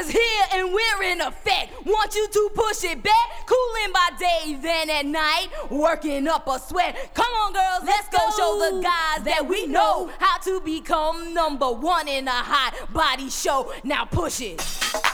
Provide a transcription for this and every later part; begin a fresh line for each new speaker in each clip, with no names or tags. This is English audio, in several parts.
is here and we're in effect. Want you to push it back, cooling by day, then at night, working up a sweat. Come on, girls, let's, go.
go
show the guys that we know how to become number one in a hot body show. Now push it.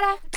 cara.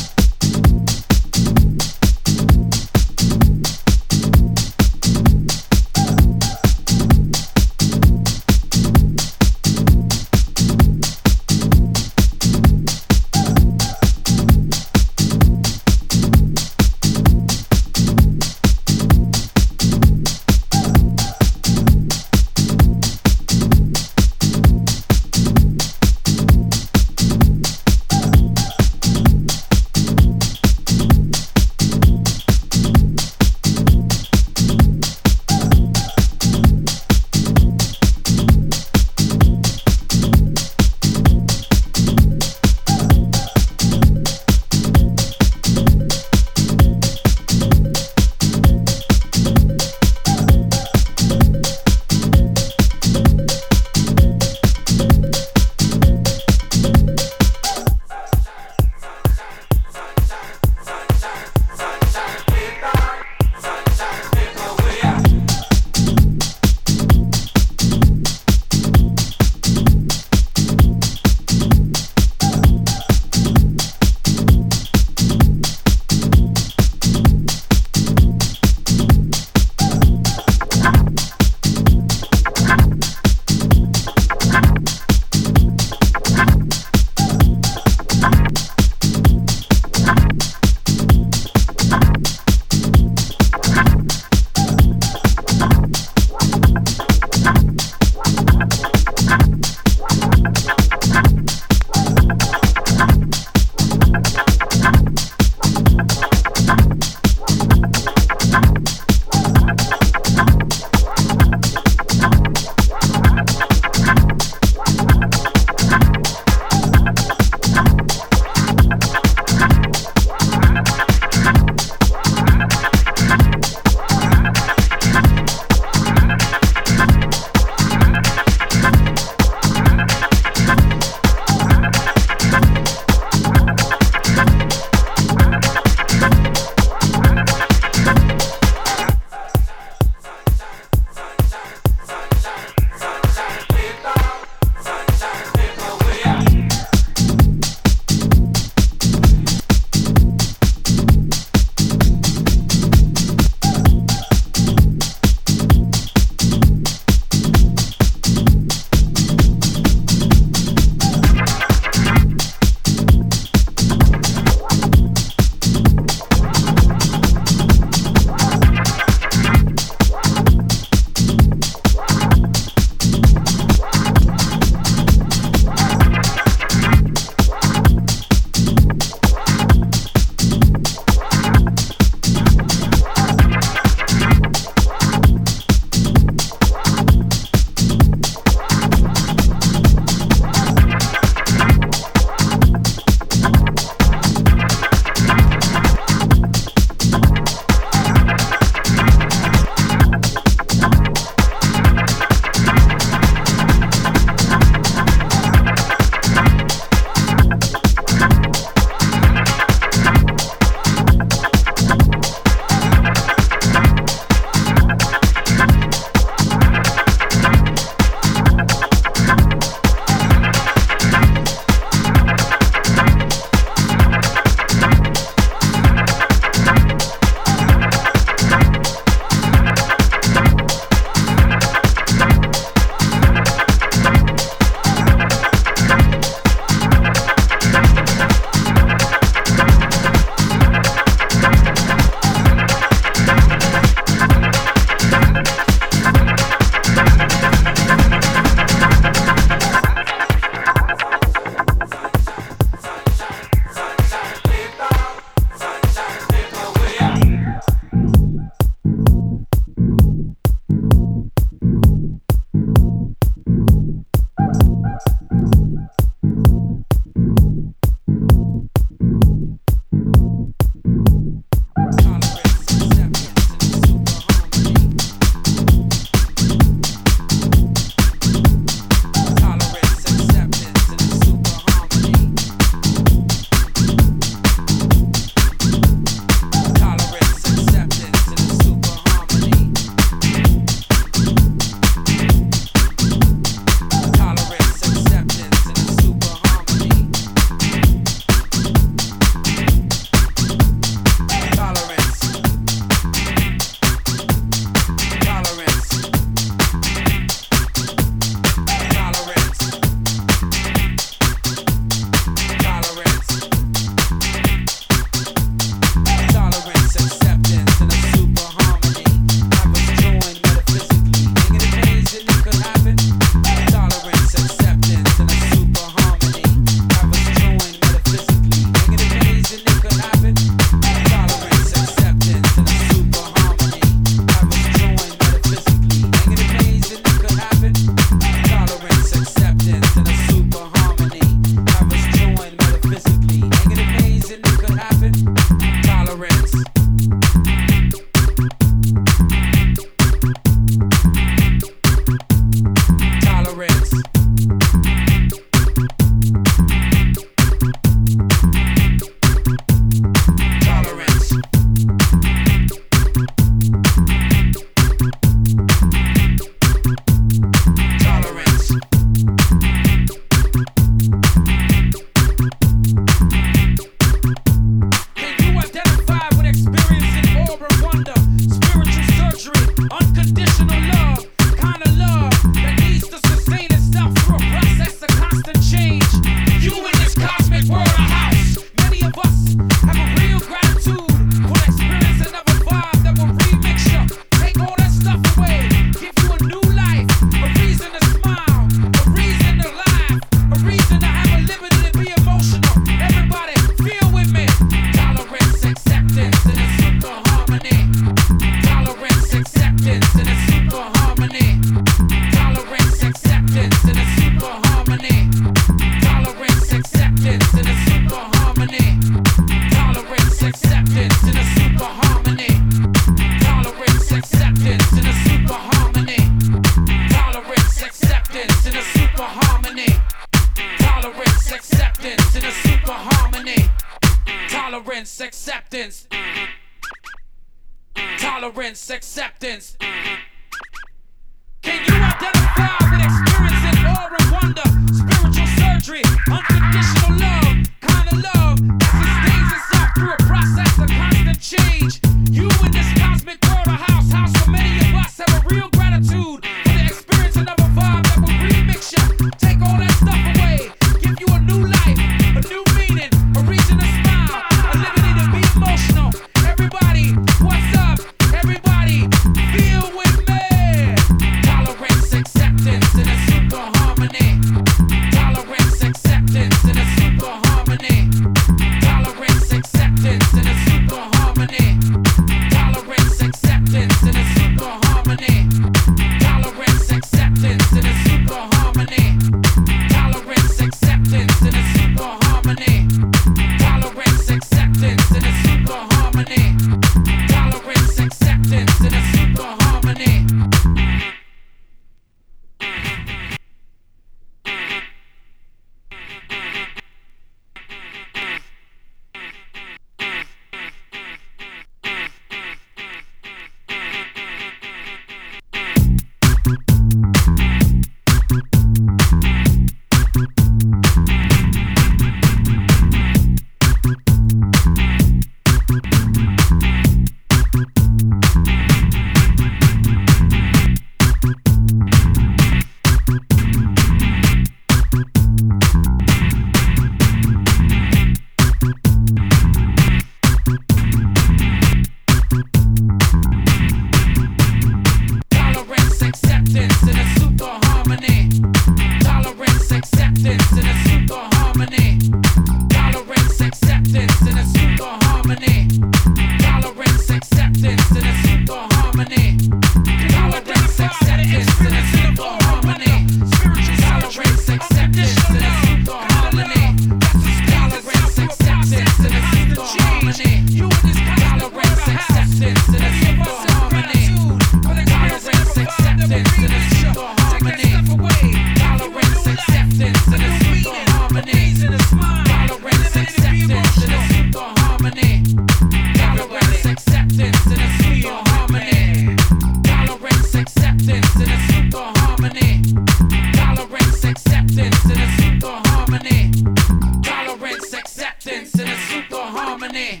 harmony.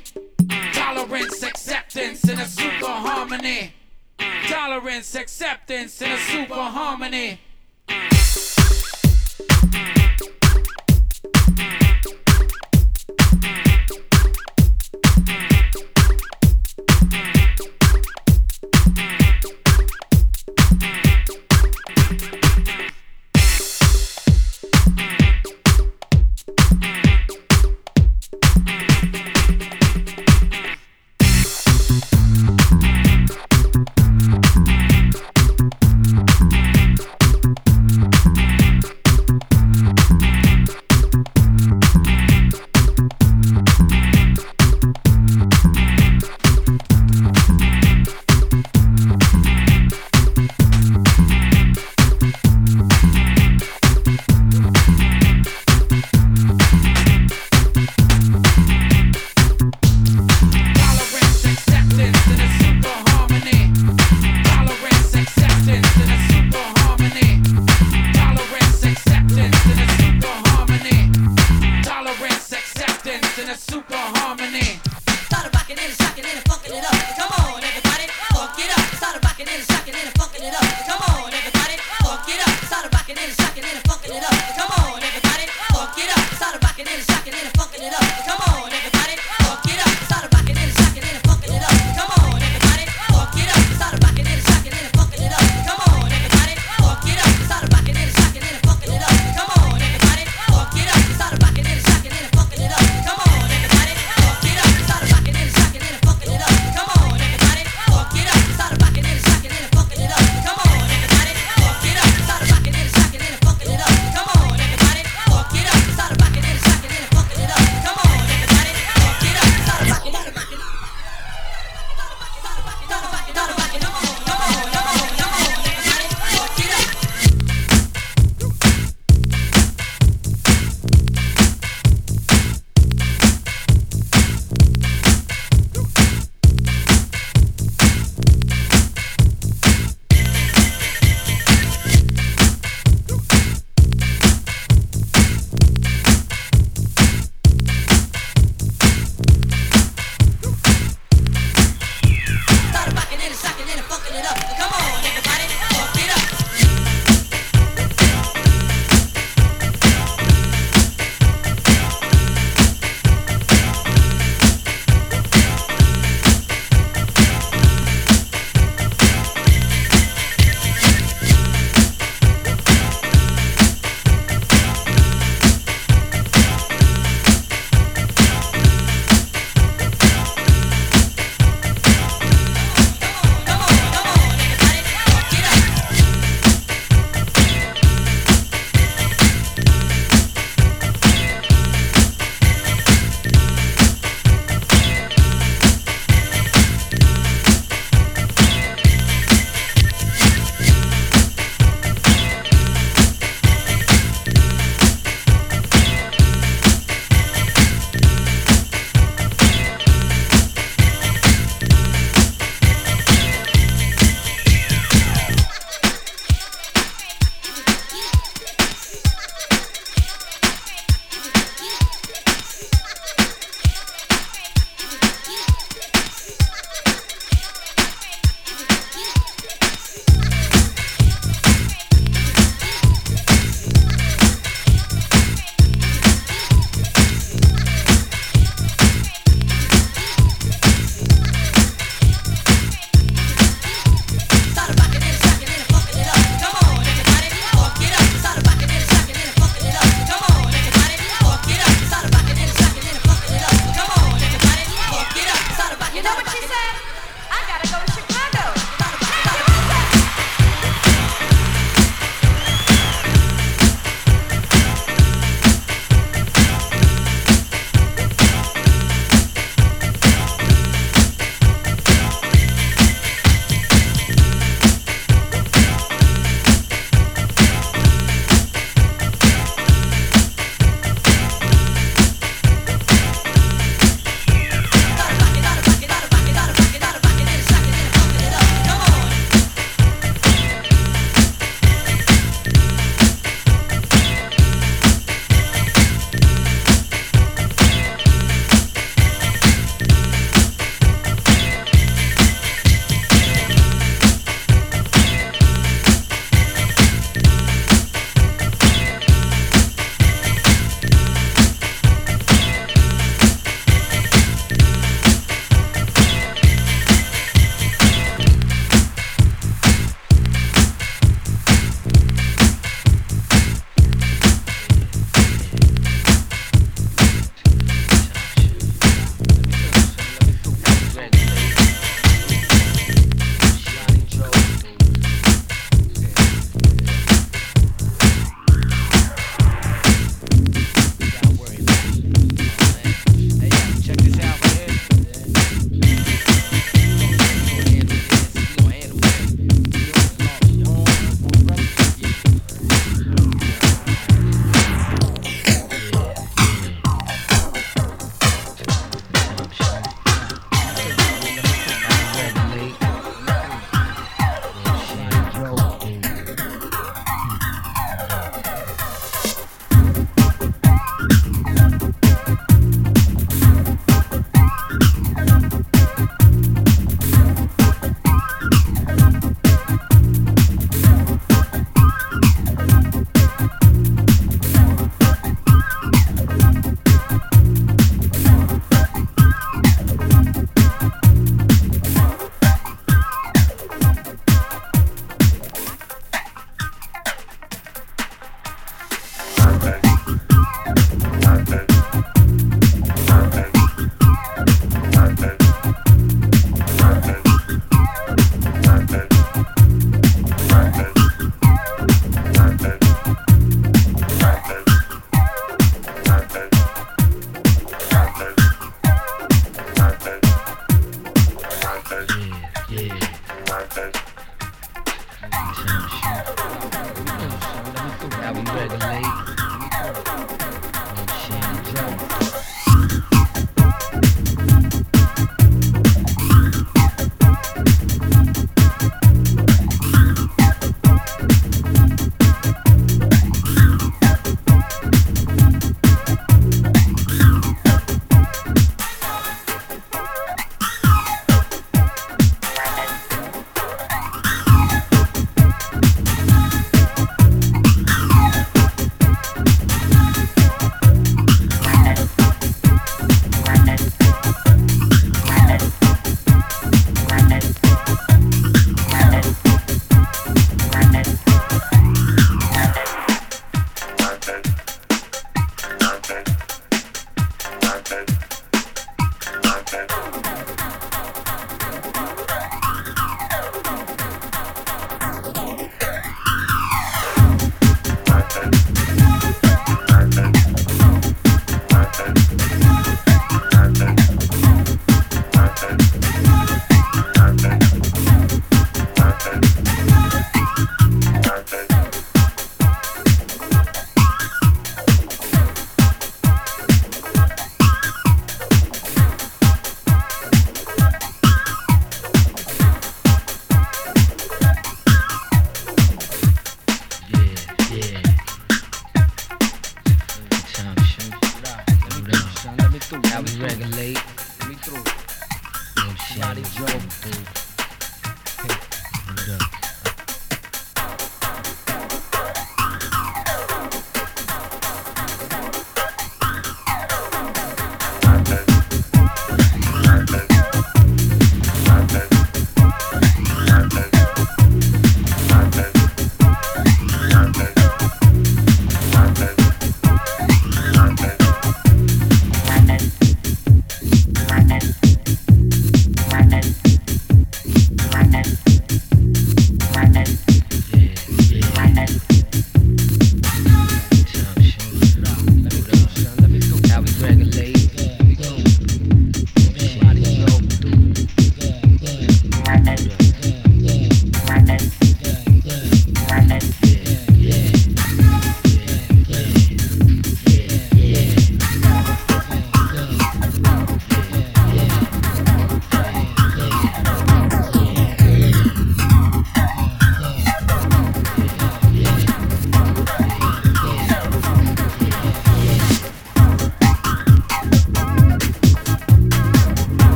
Tolerance, acceptance, in a super harmony. Tolerance, acceptance, in a super harmony.